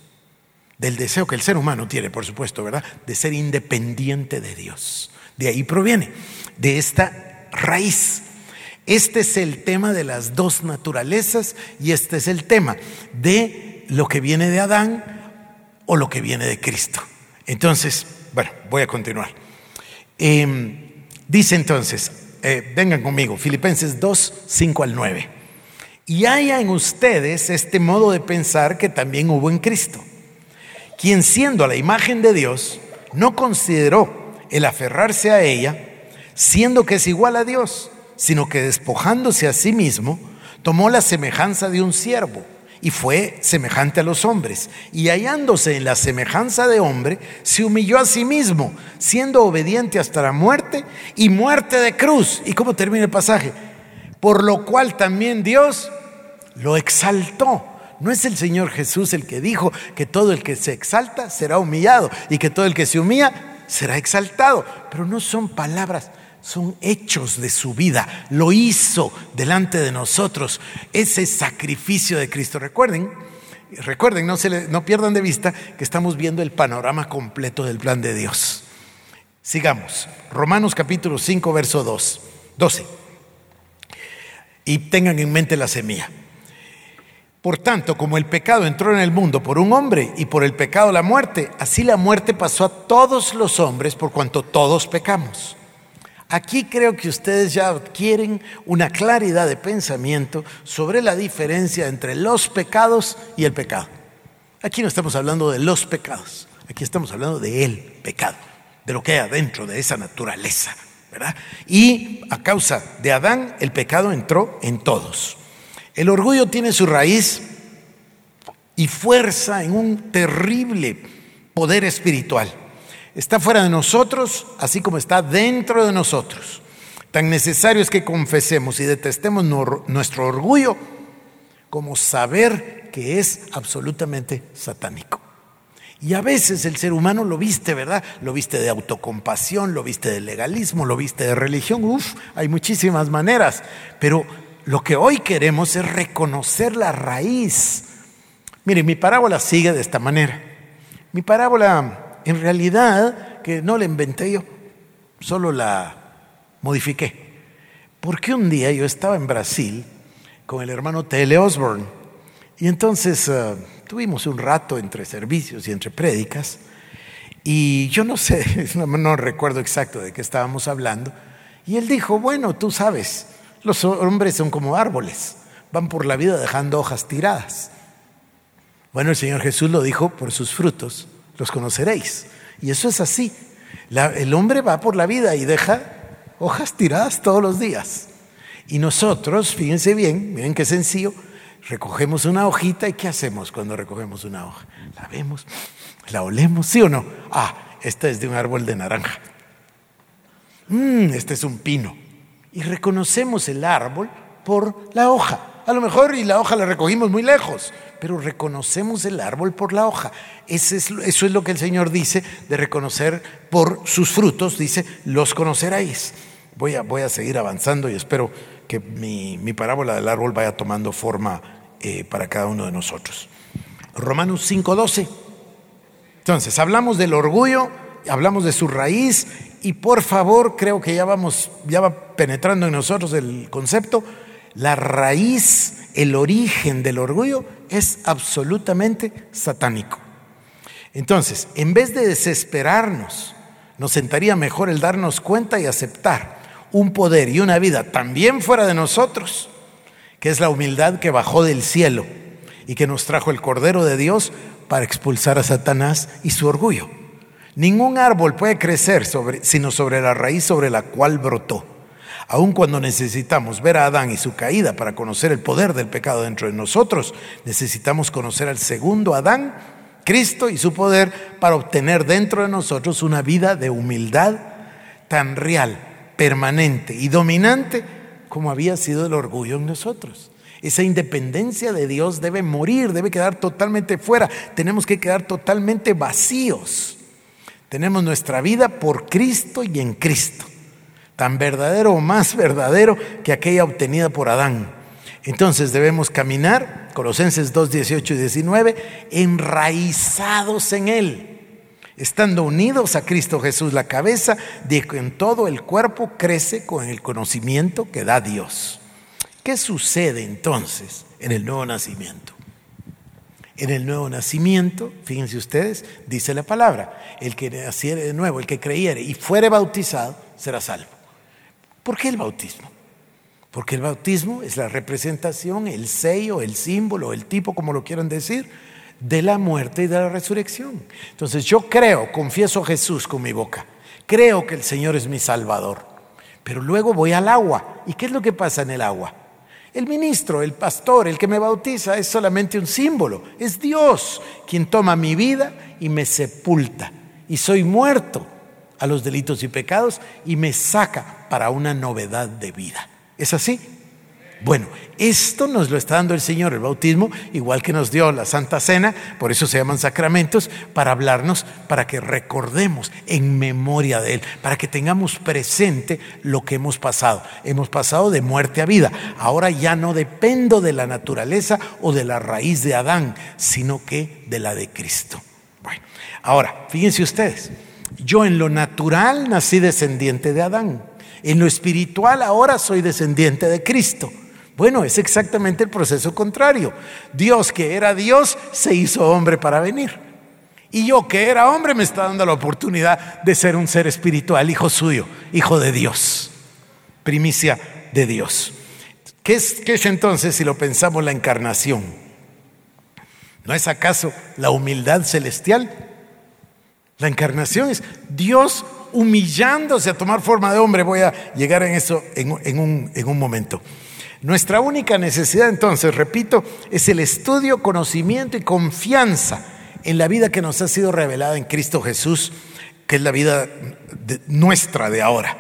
del deseo que el ser humano tiene, por supuesto, ¿verdad? De ser independiente de Dios. De ahí proviene, de esta raíz este es el tema de las dos naturalezas y este es el tema de lo que viene de Adán o lo que viene de Cristo. Entonces, bueno, voy a continuar. Em, dice entonces, eh, vengan conmigo, Filipenses 2, 5 al 9. Y haya en ustedes este modo de pensar que también hubo en Cristo, quien siendo la imagen de Dios, no consideró el aferrarse a ella, siendo que es igual a Dios sino que despojándose a sí mismo, tomó la semejanza de un siervo y fue semejante a los hombres. Y hallándose en la semejanza de hombre, se humilló a sí mismo, siendo obediente hasta la muerte y muerte de cruz. ¿Y cómo termina el pasaje? Por lo cual también Dios lo exaltó. No es el Señor Jesús el que dijo que todo el que se exalta será humillado y que todo el que se humilla será exaltado. Pero no son palabras son hechos de su vida. Lo hizo delante de nosotros. Ese sacrificio de Cristo. Recuerden, recuerden, no, se no pierdan de vista que estamos viendo el panorama completo del plan de Dios. Sigamos. Romanos capítulo 5, verso 2, 12. Y tengan en mente la semilla. Por tanto, como el pecado entró en el mundo por un hombre y por el pecado la muerte, así la muerte pasó a todos los hombres por cuanto todos pecamos. Aquí creo que ustedes ya adquieren una claridad de pensamiento sobre la diferencia entre los pecados y el pecado. Aquí no estamos hablando de los pecados, aquí estamos hablando de el pecado, de lo que hay adentro de esa naturaleza, ¿verdad? Y a causa de Adán, el pecado entró en todos. El orgullo tiene su raíz y fuerza en un terrible poder espiritual está fuera de nosotros, así como está dentro de nosotros. Tan necesario es que confesemos y detestemos nuestro orgullo como saber que es absolutamente satánico. Y a veces el ser humano lo viste, ¿verdad? Lo viste de autocompasión, lo viste de legalismo, lo viste de religión. Uf, hay muchísimas maneras. Pero lo que hoy queremos es reconocer la raíz. Mire, mi parábola sigue de esta manera. Mi parábola en realidad que no la inventé yo, solo la modifiqué. Porque un día yo estaba en Brasil con el hermano Tele Osborne y entonces eh, tuvimos un rato entre servicios y entre prédicas y yo no sé, no, recuerdo exacto de qué estábamos hablando y él dijo, bueno, tú sabes, los hombres son como árboles, van por la vida dejando hojas tiradas. Bueno, el Señor Jesús lo dijo por sus frutos los conoceréis. Y eso es así. el hombre va por la vida y deja hojas tiradas todos los días. Y nosotros, fíjense bien, miren qué sencillo, recogemos una hojita y ¿qué hacemos cuando recogemos una hoja? La vemos, la olemos, ¿sí o no? Ah, esta es de un árbol de naranja. Mmm, este es un pino. Y reconocemos el árbol por la hoja. A lo mejor y la hoja la recogimos muy lejos, pero reconocemos el árbol por la hoja. Eso es, lo que el Señor dice de reconocer por sus frutos, dice, los conoceréis. Voy a, voy a seguir avanzando y espero que mi, parábola del árbol vaya tomando forma eh, para cada uno de nosotros. Romanos 5:12. Entonces, hablamos del orgullo, hablamos de su raíz y por favor, creo que ya vamos, ya va penetrando en nosotros el concepto, la raíz, el origen del orgullo es absolutamente satánico. Entonces, en vez de desesperarnos, nos sentaría mejor el darnos cuenta y aceptar un poder y una vida también fuera de nosotros, que es la humildad que bajó del cielo y que nos trajo el Cordero de Dios para expulsar a Satanás y su orgullo. Ningún árbol puede crecer sobre, sino sobre la raíz sobre la cual brotó. Aun cuando necesitamos ver a Adán y su caída para conocer el poder del pecado dentro de nosotros, necesitamos conocer al segundo Adán, Cristo y su poder para obtener dentro de nosotros una vida de humildad tan real, permanente y dominante como había sido el orgullo en nosotros. Esa independencia de Dios debe morir, debe quedar totalmente fuera. Tenemos que quedar totalmente vacíos. Tenemos nuestra vida por Cristo y en Cristo. Tan verdadero o más verdadero que aquella obtenida por Adán. Entonces debemos caminar, Colosenses 2, 18 y 19, enraizados en Él, estando unidos a Cristo Jesús, la cabeza, de que en todo el cuerpo crece con el conocimiento que da Dios. ¿Qué sucede entonces en el nuevo nacimiento? En el nuevo nacimiento, fíjense ustedes, dice la palabra, el que naciere de nuevo, el que creyere y fuere bautizado, será salvo. ¿Por qué el bautismo? Porque el bautismo es la representación, el sello, el símbolo, el tipo, como lo quieran decir, de la muerte y de la resurrección. Entonces yo creo, confieso a Jesús con mi boca, creo que el Señor es mi Salvador, pero luego voy al agua. ¿Y qué es lo que pasa en el agua? El ministro, el pastor, el que me bautiza es solamente un símbolo. Es Dios quien toma mi vida y me sepulta. Y soy muerto a los delitos y pecados y me saca para una novedad de vida. ¿Es así? Bueno, esto nos lo está dando el Señor, el bautismo, igual que nos dio la Santa Cena, por eso se llaman sacramentos, para hablarnos, para que recordemos en memoria de Él, para que tengamos presente lo que hemos pasado. Hemos pasado de muerte a vida. Ahora ya no dependo de la naturaleza o de la raíz de Adán, sino que de la de Cristo. Bueno, ahora, fíjense ustedes, yo en lo natural nací descendiente de Adán. En lo espiritual ahora soy descendiente de Cristo. Bueno, es exactamente el proceso contrario. Dios que era Dios se hizo hombre para venir. Y yo que era hombre me está dando la oportunidad de ser un ser espiritual, hijo suyo, hijo de Dios, primicia de Dios. ¿Qué es, entonces si lo pensamos la encarnación? ¿No es acaso la humildad celestial? La encarnación es Dios humillándose a tomar forma de hombre. Voy a llegar en eso en, un, en un momento. Nuestra única necesidad entonces, repito, es el estudio, conocimiento y confianza en la vida que nos ha sido revelada en Cristo Jesús, que es la vida nuestra de ahora.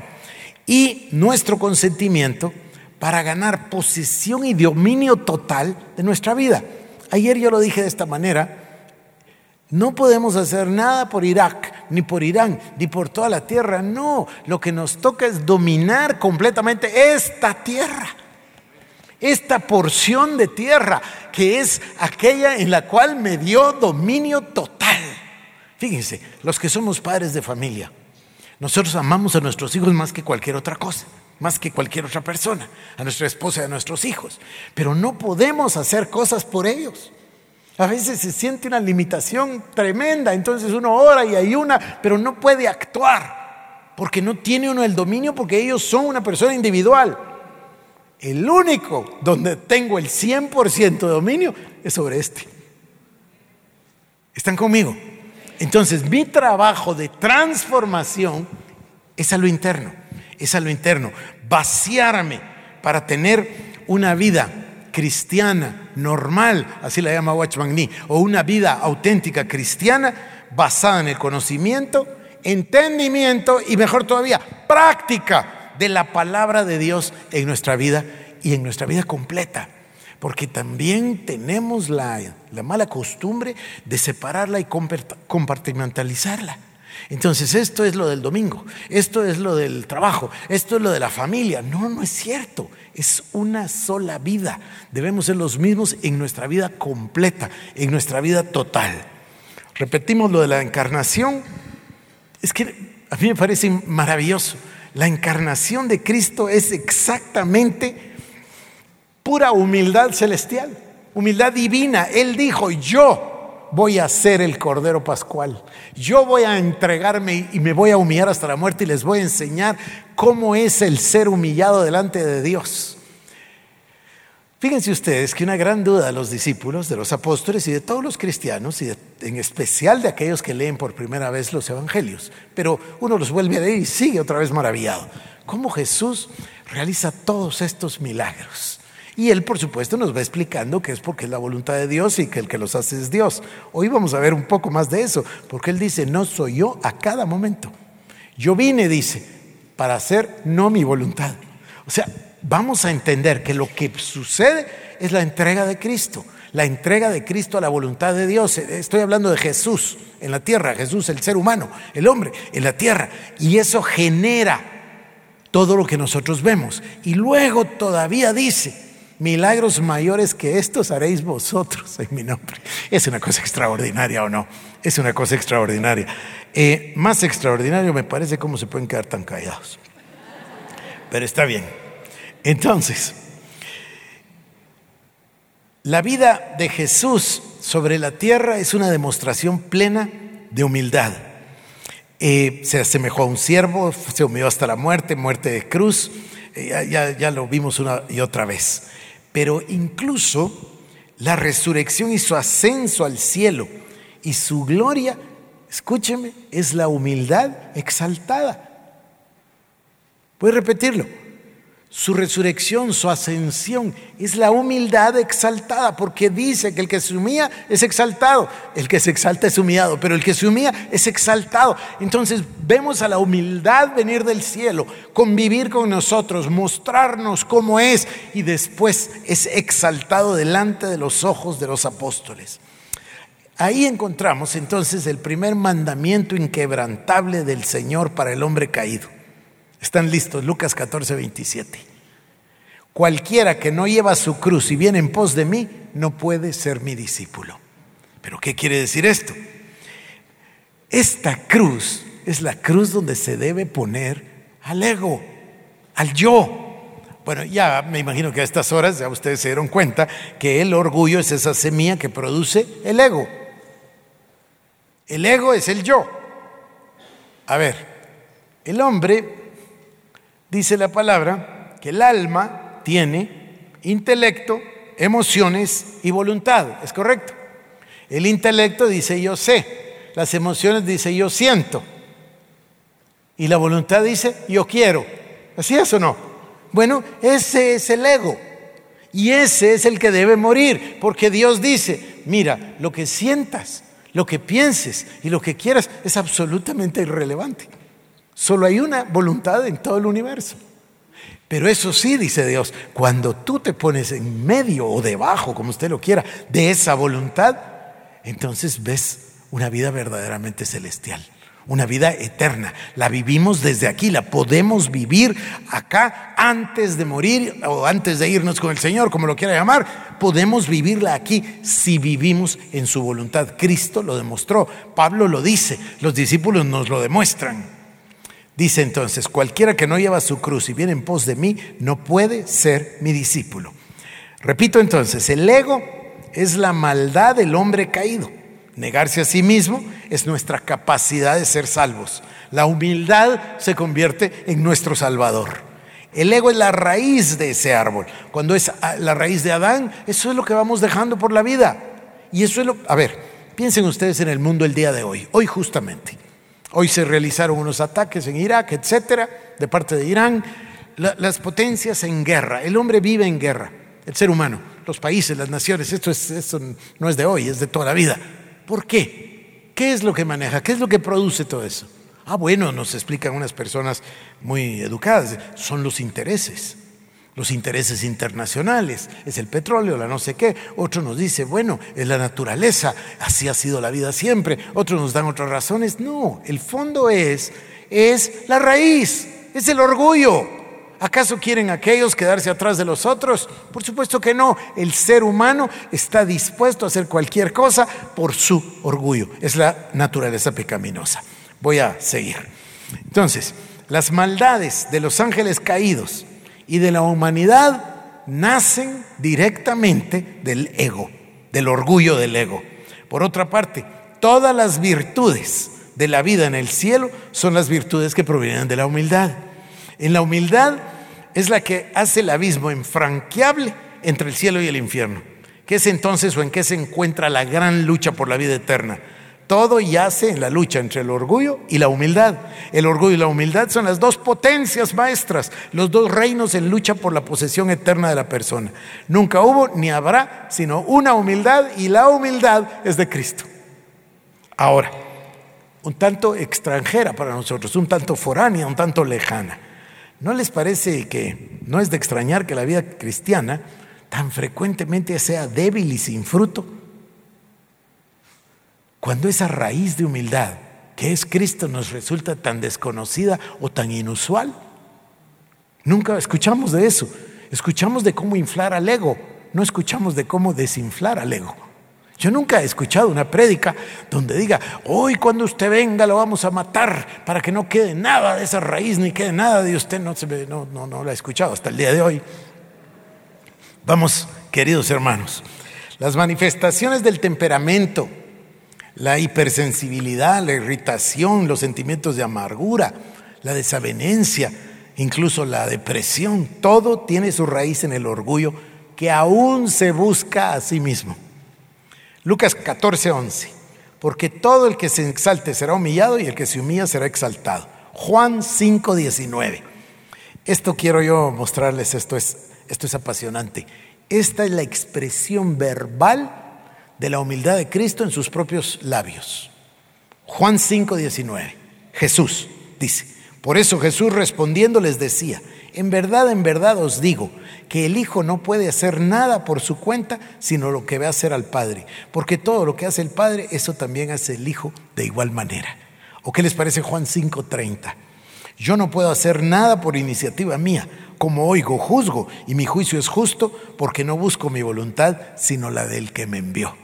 Y nuestro consentimiento para ganar posesión y dominio total de nuestra vida. Ayer yo lo dije de esta manera, no podemos hacer nada por Irak, ni por Irán, ni por toda la tierra. No, lo que nos toca es dominar completamente esta tierra esta porción de tierra que es aquella en la cual me dio dominio total. Fíjense, los que somos padres de familia, nosotros amamos a nuestros hijos más que cualquier otra cosa, más que cualquier otra persona, a nuestra esposa y a nuestros hijos, pero no podemos hacer cosas por ellos. A veces se siente una limitación tremenda, entonces uno ora y hay una, pero no puede actuar, porque no tiene uno el dominio, porque ellos son una persona individual. El único donde tengo el 100% de dominio es sobre este. ¿Están conmigo? Entonces, mi trabajo de transformación es a lo interno, es a lo interno. Vaciarme para tener una vida cristiana, normal, así la llama Watchman Nee, o una vida auténtica cristiana basada en el conocimiento, entendimiento y mejor todavía, práctica de la palabra de Dios en nuestra vida y en nuestra vida completa. Porque también tenemos la, mala costumbre de separarla y compartimentalizarla. Entonces, esto es lo del domingo, esto es lo del trabajo, esto es lo de la familia. No, no es cierto. Es una sola vida. Debemos ser los mismos en nuestra vida completa, en nuestra vida total. Repetimos lo de la encarnación. Es que a mí me parece maravilloso. La encarnación de Cristo es exactamente pura humildad celestial, humildad divina. Él dijo, yo voy a ser el Cordero Pascual. Yo voy a entregarme y me voy a humillar hasta la muerte y les voy a enseñar cómo es el ser humillado delante de Dios. Fíjense ustedes que una gran duda de los discípulos, de los apóstoles y de todos los cristianos, y en especial de aquellos que leen por primera vez los evangelios, pero uno los vuelve a leer y sigue otra vez maravillado. ¿Cómo Jesús realiza todos estos milagros? Y él, por supuesto, nos va explicando que es porque es la voluntad de Dios y que el que los hace es Dios. Hoy vamos a ver un poco más de eso, porque él dice, no soy yo a cada momento. Yo vine, dice, para hacer no mi voluntad. O sea, vamos a entender que lo que sucede es la entrega de Cristo, la entrega de Cristo a la voluntad de Dios. Estoy hablando de Jesús en la tierra, Jesús el ser humano, el hombre en la tierra. Y eso genera todo lo que nosotros vemos. Y luego todavía dice, milagros mayores que estos haréis vosotros en mi nombre. Es una cosa extraordinaria o no, es una cosa extraordinaria. Eh, más extraordinario me parece cómo se pueden quedar tan callados. Pero está bien. Entonces, la vida de Jesús sobre la tierra es una demostración plena de humildad. Eh, se asemejó a un siervo, se humilló hasta la muerte, muerte de cruz. Eh, ya, ya lo vimos una y otra vez pero incluso la resurrección y su ascenso al cielo y su gloria, escúcheme, es la humildad exaltada. Voy a repetirlo. Su resurrección, su ascensión, es la humildad exaltada, porque dice que el que se humilla es exaltado, el que se exalta es humillado, pero el que se humilla es exaltado. Entonces vemos a la humildad venir del cielo, convivir con nosotros, mostrarnos cómo es y después es exaltado delante de los ojos de los apóstoles. Ahí encontramos entonces el primer mandamiento inquebrantable del Señor para el hombre caído. Están listos, Lucas 14, 27. Cualquiera que no lleva su cruz y viene en pos de mí, no puede ser mi discípulo. ¿Pero qué quiere decir esto? Esta cruz es la cruz donde se debe poner al ego, al yo. Bueno, ya me imagino que a estas horas ya ustedes se dieron cuenta que el orgullo es esa semilla que produce el ego. El ego es el yo. A ver, el hombre dice la palabra que el alma tiene intelecto, emociones y voluntad. ¿Es correcto? El intelecto dice yo sé, las emociones dice yo siento y la voluntad dice yo quiero. ¿Así es o no? Bueno, ese es el ego. Y ese es el que debe morir, porque Dios dice, mira, lo que sientas, lo que pienses y lo que quieras es absolutamente irrelevante. Solo hay una voluntad en todo el universo. Pero eso sí, dice Dios, cuando tú te pones en medio o debajo, como usted lo quiera, de esa voluntad, entonces ves una vida verdaderamente celestial, una vida eterna. La vivimos desde aquí, la podemos vivir acá antes de morir o antes de irnos con el Señor, como lo quiera llamar. Podemos vivirla aquí si vivimos en su voluntad. Cristo lo demostró, Pablo lo dice, los discípulos nos lo demuestran. Dice entonces, cualquiera que no lleva su cruz y viene en pos de mí, no puede ser mi discípulo. Repito entonces, el ego es la maldad del hombre caído. Negarse a sí mismo es nuestra capacidad de ser salvos. La humildad se convierte en nuestro salvador. El ego es la raíz de ese árbol. Cuando es la raíz de Adán, eso es lo que vamos dejando por la vida. Y eso es lo... A ver, piensen ustedes en el mundo el día de hoy, hoy justamente. Hoy se realizaron unos ataques en Irak, etcétera, de parte de Irán. las potencias en guerra. El hombre vive en guerra, el ser humano, los países, las naciones. Esto, esto no es de hoy, es de toda la vida. ¿Por qué? ¿Qué es lo que maneja? ¿Qué es lo que produce todo eso? Ah, bueno, nos explican unas personas muy educadas, son los intereses. Los intereses internacionales, es el petróleo, la no sé qué. Otro nos dice, bueno, es la naturaleza, así ha sido la vida siempre. Otros nos dan otras razones. No, el fondo es, es la raíz, es el orgullo. ¿Acaso quieren aquellos quedarse atrás de los otros? Por supuesto que no. El ser humano está dispuesto a hacer cualquier cosa por su orgullo. Es la naturaleza pecaminosa. Voy a seguir. Entonces, las maldades de los ángeles caídos y de la humanidad nacen directamente del ego, del orgullo del ego. Por otra parte, todas las virtudes de la vida en el cielo son las virtudes que provienen de la humildad. En la humildad es la que hace el abismo infranqueable entre el cielo y el infierno. ¿Qué es entonces o en qué se encuentra la gran lucha por la vida eterna? Todo yace en la lucha entre el orgullo y la humildad. El orgullo y la humildad son las dos potencias maestras, los dos reinos en lucha por la posesión eterna de la persona. Nunca hubo ni habrá sino una humildad y la humildad es de Cristo. Ahora, un tanto extranjera para nosotros, un tanto foránea, un tanto lejana. ¿No les parece que no es de extrañar que la vida cristiana tan frecuentemente sea débil y sin fruto? Cuando esa raíz de humildad que es Cristo nos resulta tan desconocida o tan inusual. Nunca escuchamos de eso. Escuchamos de cómo inflar al ego, no escuchamos de cómo desinflar al ego. Yo nunca he escuchado una prédica donde diga, hoy cuando usted venga lo vamos a matar para que no quede nada de esa raíz ni quede nada de usted. No, se no, no, no la he escuchado hasta el día de hoy. Vamos, queridos hermanos, las manifestaciones del temperamento, la hipersensibilidad, la irritación, los sentimientos de amargura, la desavenencia, incluso la depresión, todo tiene su raíz en el orgullo que aún se busca a sí mismo. Lucas 14, 11. Porque todo el que se exalte será humillado y el que se humilla será exaltado. Juan 5, 19. Esto quiero yo mostrarles, esto es, esto es apasionante. Esta es la expresión verbal de la humildad de Cristo en sus propios labios. Juan 5, 19. Jesús dice, por eso Jesús respondiendo les decía, en verdad, en verdad os digo que el Hijo no puede hacer nada por su cuenta, sino lo que ve hacer al Padre, porque todo lo que hace el Padre, eso también hace el Hijo de igual manera. ¿O qué les parece Juan 5:30? Yo no puedo hacer nada por iniciativa mía, como oigo, juzgo, y mi juicio es justo, porque no busco mi voluntad, sino la del que me envió.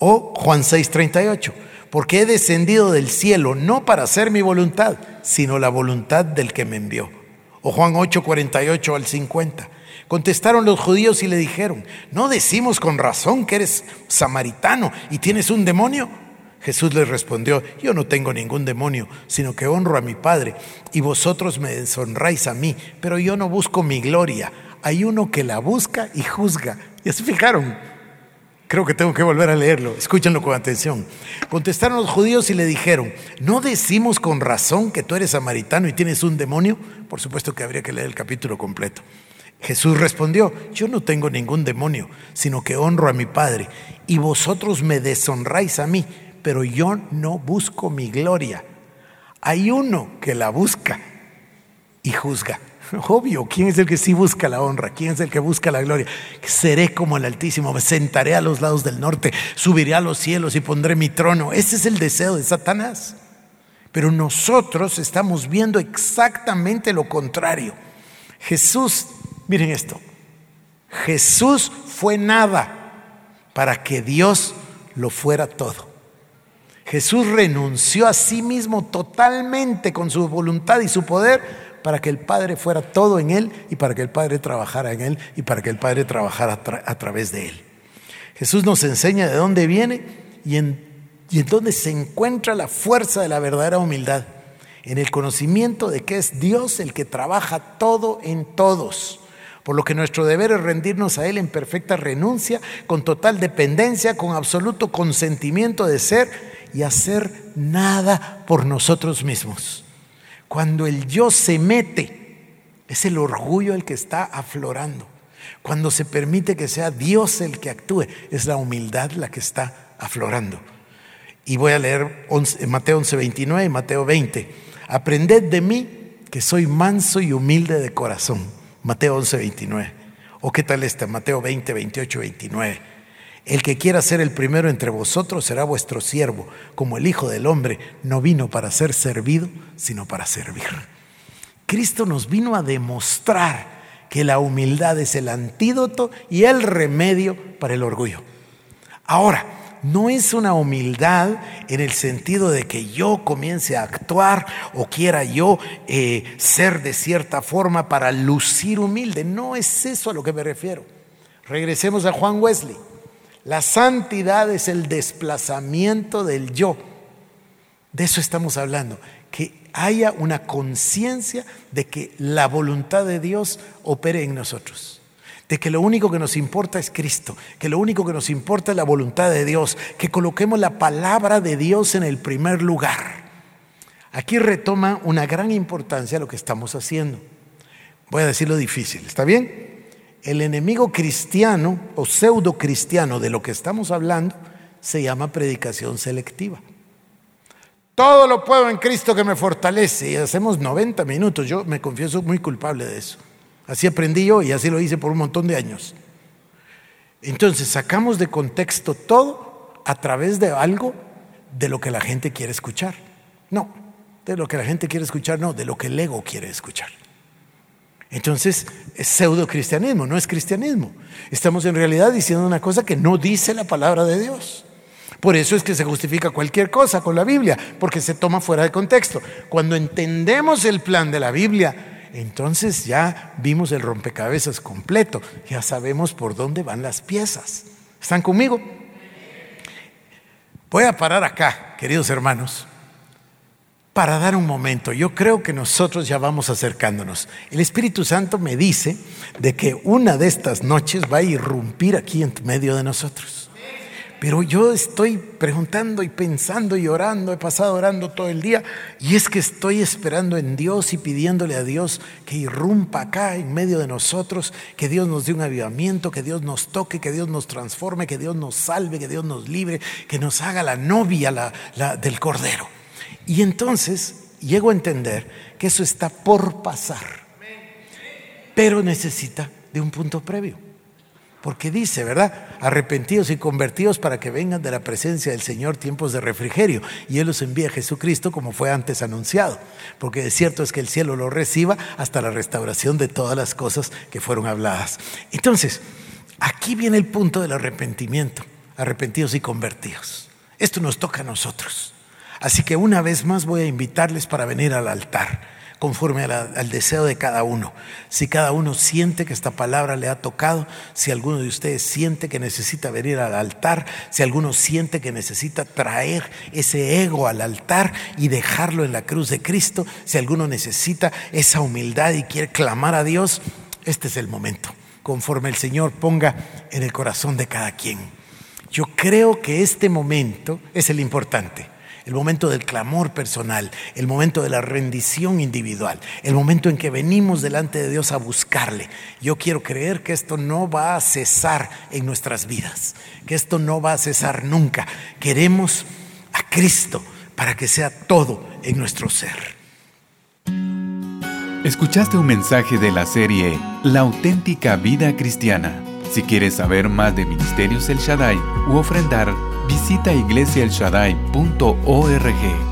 O Juan 6:38, porque he descendido del cielo no para hacer mi voluntad, sino la voluntad del que me envió. O Juan 8:48 al 50. Contestaron los judíos y le dijeron, ¿no decimos con razón que eres samaritano y tienes un demonio? Jesús les respondió, yo no tengo ningún demonio, sino que honro a mi Padre, y vosotros me deshonráis a mí, pero yo no busco mi gloria, hay uno que la busca y juzga. ¿Ya se fijaron? Creo que tengo que volver a leerlo. Escúchenlo con atención. Contestaron los judíos y le dijeron, ¿no decimos con razón que tú eres samaritano y tienes un demonio? Por supuesto que habría que leer el capítulo completo. Jesús respondió, yo no tengo ningún demonio, sino que honro a mi Padre, y vosotros me deshonráis a mí, pero yo no busco mi gloria. Hay uno que la busca y juzga. Obvio, ¿quién es el que sí busca la honra? ¿Quién es el que busca la gloria? Seré como el Altísimo, me sentaré a los lados del norte, subiré a los cielos y pondré mi trono. Ese es el deseo de Satanás. Pero nosotros estamos viendo exactamente lo contrario. Jesús, miren esto, Jesús fue nada para que Dios lo fuera todo. Jesús renunció a sí mismo totalmente con su voluntad y su poder para que el Padre fuera todo en Él y para que el Padre trabajara en Él y para que el Padre trabajara a, través de Él. Jesús nos enseña de dónde viene y en, y en dónde se encuentra la fuerza de la verdadera humildad. En el conocimiento de que es Dios el que trabaja todo en todos. Por lo que nuestro deber es rendirnos a Él en perfecta renuncia, con total dependencia, con absoluto consentimiento de ser y hacer nada por nosotros mismos. Cuando el yo se mete, es el orgullo el que está aflorando. Cuando se permite que sea Dios el que actúe, es la humildad la que está aflorando. Y voy a leer Mateo 11, 29 y Mateo 20. Aprended de mí que soy manso y humilde de corazón. Mateo 11, 29. ¿O qué tal esta? Mateo 20, 28, 29. El que quiera ser el primero entre vosotros será vuestro siervo, como el Hijo del Hombre no vino para ser servido, sino para servir. Cristo nos vino a demostrar que la humildad es el antídoto y el remedio para el orgullo. Ahora, no es una humildad en el sentido de que yo comience a actuar o quiera yo eh, ser de cierta forma para lucir humilde. No es eso a lo que me refiero. Regresemos a Juan Wesley. La santidad es el desplazamiento del yo. De eso estamos hablando. Que haya una conciencia de que la voluntad de Dios opere en nosotros de que lo único que nos importa es Cristo, que lo único que nos importa es la voluntad de Dios, que coloquemos la palabra de Dios en el primer lugar. Aquí retoma una gran importancia lo que estamos haciendo. Voy a decir lo difícil, ¿está bien? El enemigo cristiano o pseudo cristiano de lo que estamos hablando se llama predicación selectiva. Todo lo puedo en Cristo que me fortalece y hacemos 90 minutos. Yo me confieso muy culpable de eso. Así aprendí yo y así lo hice por un montón de años. Entonces sacamos de contexto todo a través de algo de lo que la gente quiere escuchar. No, de lo que la gente quiere escuchar, no, de lo que el ego quiere escuchar. Entonces es pseudo cristianismo, no es cristianismo. Estamos en realidad diciendo una cosa que no dice la palabra de Dios. Por eso es que se justifica cualquier cosa con la Biblia, porque se toma fuera de contexto. Cuando entendemos el plan de la Biblia, entonces ya vimos el rompecabezas completo, ya sabemos por dónde van las piezas. ¿Están conmigo? Voy a parar acá, queridos hermanos, para dar un momento. Yo creo que nosotros ya vamos acercándonos. El Espíritu Santo me dice de que una de estas noches va a irrumpir aquí en medio de nosotros. Pero yo estoy preguntando y pensando y orando, he pasado orando todo el día, y es que estoy esperando en Dios y pidiéndole a Dios que irrumpa acá en medio de nosotros, que Dios nos dé un avivamiento, que Dios nos toque, que Dios nos transforme, que Dios nos salve, que Dios nos libre, que nos haga la novia del Cordero. Y entonces llego a entender que eso está por pasar, pero necesita de un punto previo. Porque dice, ¿verdad? Arrepentidos y convertidos para que vengan de la presencia del Señor tiempos de refrigerio. Y Él los envía a Jesucristo como fue antes anunciado. Porque de cierto es que el cielo lo reciba hasta la restauración de todas las cosas que fueron habladas. Entonces, aquí viene el punto del arrepentimiento. Arrepentidos y convertidos. Esto nos toca a nosotros. Así que una vez más voy a invitarles para venir al altar conforme al deseo de cada uno. Si cada uno siente que esta palabra le ha tocado, si alguno de ustedes siente que necesita venir al altar, si alguno siente que necesita traer ese ego al altar y dejarlo en la cruz de Cristo, si alguno necesita esa humildad y quiere clamar a Dios, este es el momento, conforme el Señor ponga en el corazón de cada quien. Yo creo que este momento es el importante el momento del clamor personal, el momento de la rendición individual, el momento en que venimos delante de Dios a buscarle. Yo quiero creer que esto no va a cesar en nuestras vidas, que esto no va a cesar nunca. Queremos a Cristo para que sea todo en nuestro ser. Escuchaste un mensaje de la serie La auténtica vida cristiana. Si quieres saber más de Ministerios El Shaddai u ofrendar, visita iglesiaelshaddai.org.